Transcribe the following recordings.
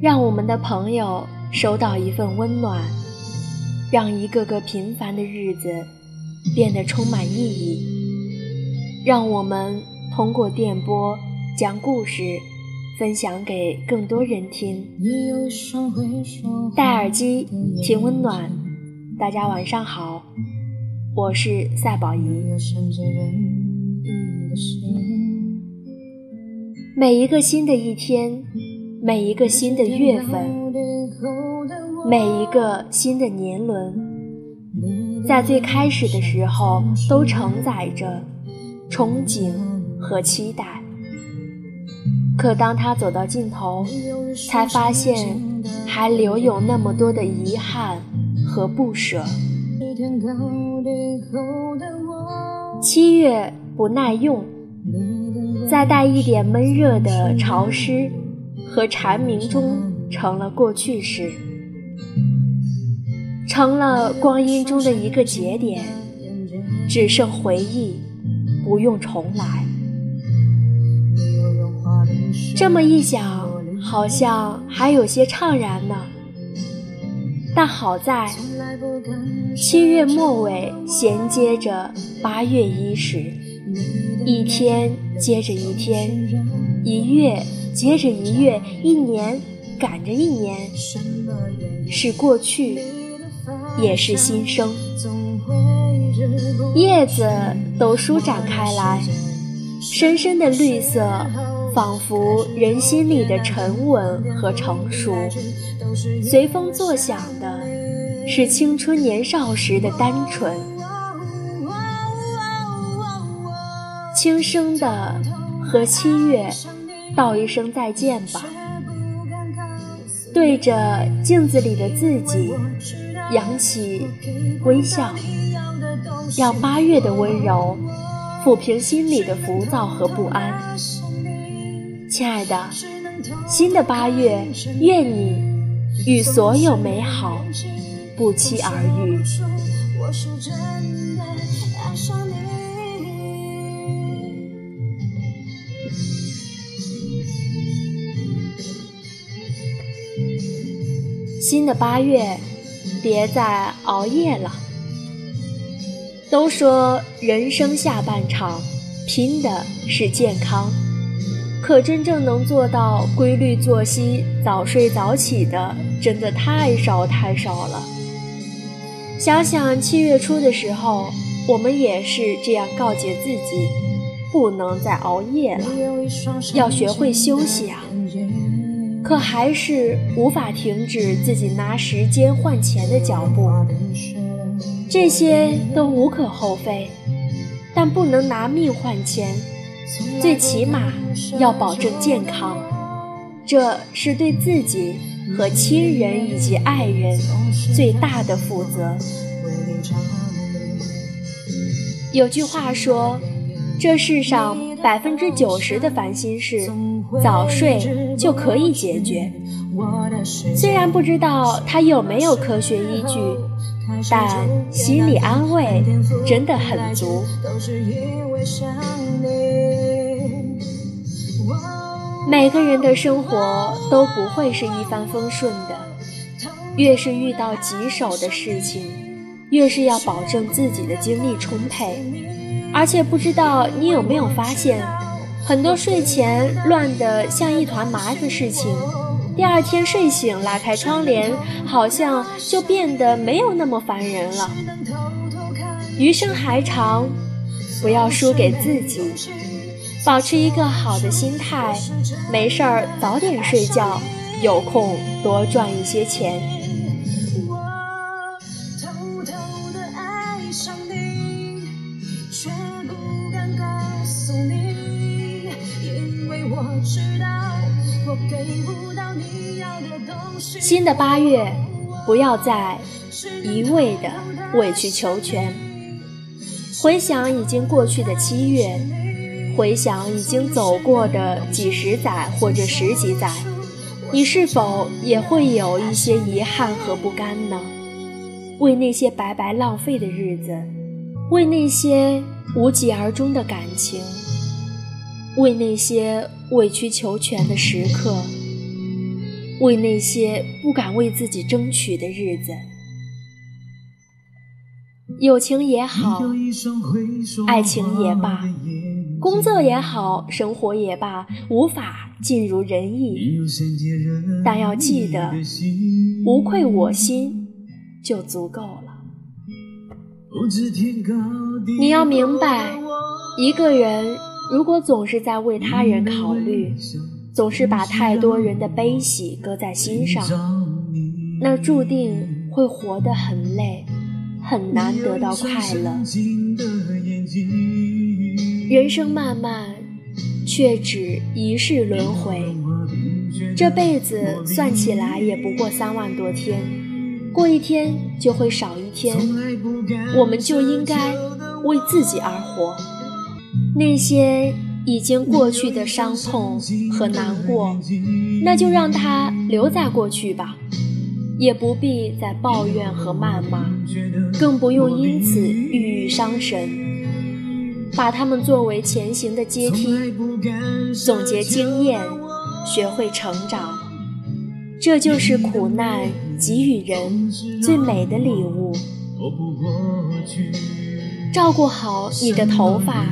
让我们的朋友收到一份温暖，让一个个平凡的日子变得充满意义。让我们通过电波将故事分享给更多人听。戴耳机听温暖，大家晚上好，我是赛宝仪。每一个新的一天。每一个新的月份，每一个新的年轮，在最开始的时候都承载着憧憬和期待。可当他走到尽头，才发现还留有那么多的遗憾和不舍。七月不耐用，再带一点闷热的潮湿。和蝉鸣中成了过去式，成了光阴中的一个节点，只剩回忆，不用重来。这么一想，好像还有些怅然呢。但好在七月末尾衔接着八月伊始，一天接着一天，一月。接着一月，一年赶着一年，是过去，也是新生。叶子都舒展开来，深深的绿色，仿佛人心里的沉稳和成熟。随风作响的，是青春年少时的单纯。轻声的和七月。道一声再见吧，对着镜子里的自己扬起微笑，让八月的温柔抚平心里的浮躁和不安。亲爱的，新的八月，愿你与所有美好不期而遇。我是真的爱上你新的八月，别再熬夜了。都说人生下半场，拼的是健康，可真正能做到规律作息、早睡早起的，真的太少太少了。想想七月初的时候，我们也是这样告诫自己，不能再熬夜了，要学会休息啊。可还是无法停止自己拿时间换钱的脚步，这些都无可厚非，但不能拿命换钱，最起码要保证健康，这是对自己和亲人以及爱人最大的负责。有句话说，这世上百分之九十的烦心事。早睡就可以解决，虽然不知道它有没有科学依据，但心理安慰真的很足。每个人的生活都不会是一帆风顺的，越是遇到棘手的事情，越是要保证自己的精力充沛。而且不知道你有没有发现？很多睡前乱得像一团麻的事情，第二天睡醒拉开窗帘，好像就变得没有那么烦人了。余生还长，不要输给自己，保持一个好的心态，没事儿早点睡觉，有空多赚一些钱。新的八月，不要再一味的委曲求全。回想已经过去的七月，回想已经走过的几十载或者十几载，你是否也会有一些遗憾和不甘呢？为那些白白浪费的日子，为那些无疾而终的感情，为那些委曲求全的时刻。为那些不敢为自己争取的日子。友情也好，爱情也罢，工作也好，生活也罢，无法尽如人意。但要记得，无愧我心就足够了。你要明白，一个人如果总是在为他人考虑，总是把太多人的悲喜搁在心上，那注定会活得很累。很难得到快乐。人生漫漫，却只一世轮回。这辈子算起来也不过三万多天，过一天就会少一天。我们就应该为自己而活。那些已经过去的伤痛和难过，那就让它留在过去吧。也不必再抱怨和谩骂，更不用因此郁郁伤神。把它们作为前行的阶梯，总结经验，学会成长，这就是苦难给予人最美的礼物。照顾好你的头发、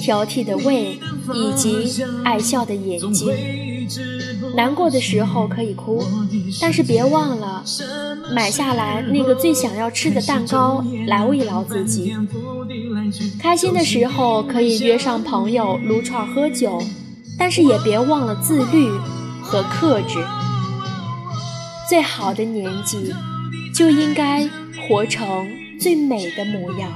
挑剔的胃以及爱笑的眼睛。难过的时候可以哭，但是别忘了买下来那个最想要吃的蛋糕来慰劳自己。开心的时候可以约上朋友撸串喝酒，但是也别忘了自律和克制。最好的年纪就应该活成最美的模样。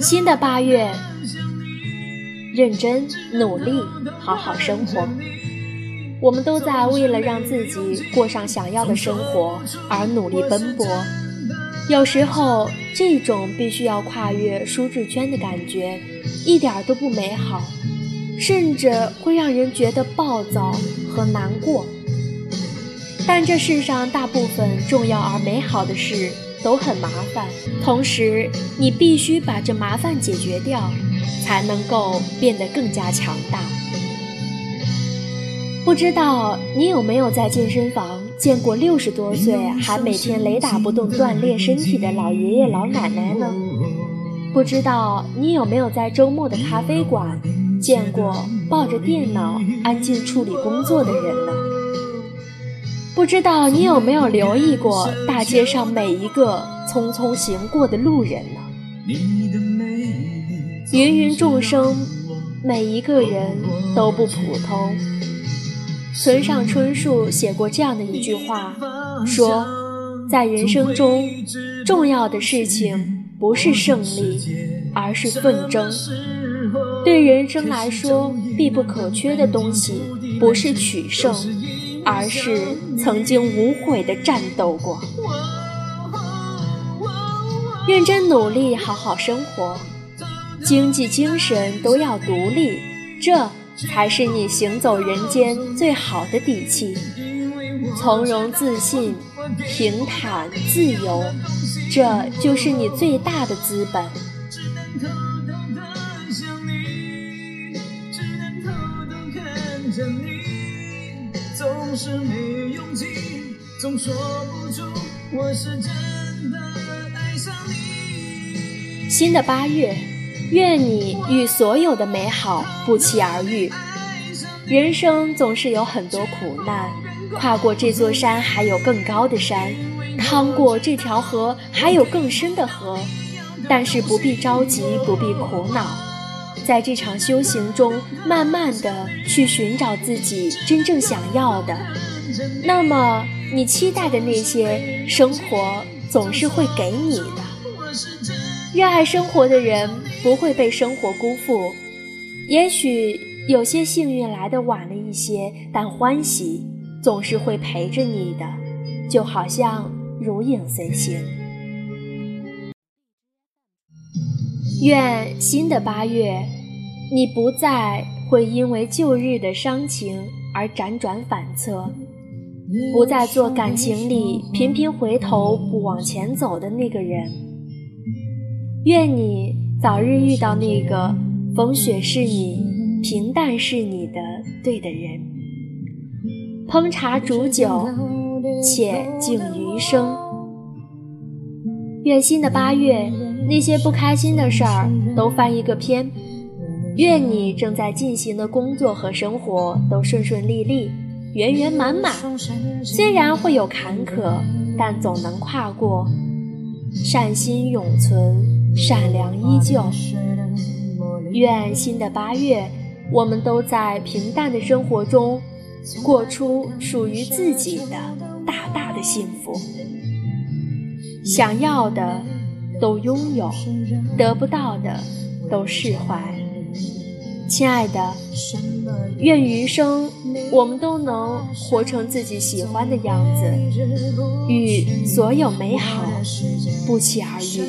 新的八月，认真努力，好好生活。我们都在为了让自己过上想要的生活而努力奔波。有时候，这种必须要跨越舒适圈的感觉，一点都不美好，甚至会让人觉得暴躁和难过。但这世上大部分重要而美好的事都很麻烦，同时你必须把这麻烦解决掉，才能够变得更加强大。不知道你有没有在健身房见过六十多岁还每天雷打不动锻炼身体的老爷爷老奶奶呢？不知道你有没有在周末的咖啡馆见过抱着电脑安静处理工作的人呢？不知道你有没有留意过大街上每一个匆匆行过的路人呢？芸芸众生，每一个人都不普通。村上春树写过这样的一句话，说，在人生中，重要的事情不是胜利，而是奋争。对人生来说，必不可缺的东西不是取胜。而是曾经无悔的战斗过，认真努力，好好生活，经济精神都要独立，这才是你行走人间最好的底气。从容自信、平坦自由，这就是你最大的资本。只能偷偷看着你是没勇气，总说不出我是真的爱上你。新的八月，愿你与所有的美好不期而遇。人生总是有很多苦难，跨过这座山还有更高的山，趟过这条河还有更深的河。但是不必着急，不必苦恼。在这场修行中，慢慢的去寻找自己真正想要的，那么你期待的那些生活总是会给你的。热爱生活的人不会被生活辜负，也许有些幸运来的晚了一些，但欢喜总是会陪着你的，就好像如影随形。愿新的八月。你不再会因为旧日的伤情而辗转反侧，不再做感情里频频回头不往前走的那个人。愿你早日遇到那个风雪是你、平淡是你的对的人。烹茶煮酒，且敬余生。愿新的八月，那些不开心的事儿都翻一个篇。愿你正在进行的工作和生活都顺顺利利、圆圆满满。虽然会有坎坷，但总能跨过。善心永存，善良依旧。愿新的八月，我们都在平淡的生活中，过出属于自己的大大的幸福。想要的都拥有，得不到的都释怀。亲爱的，愿余生我们都能活成自己喜欢的样子，与所有美好不期而遇。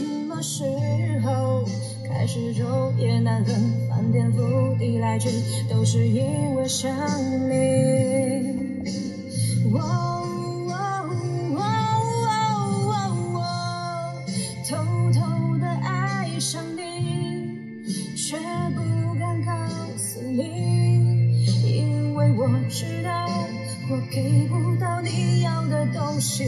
知给不到你要的东西。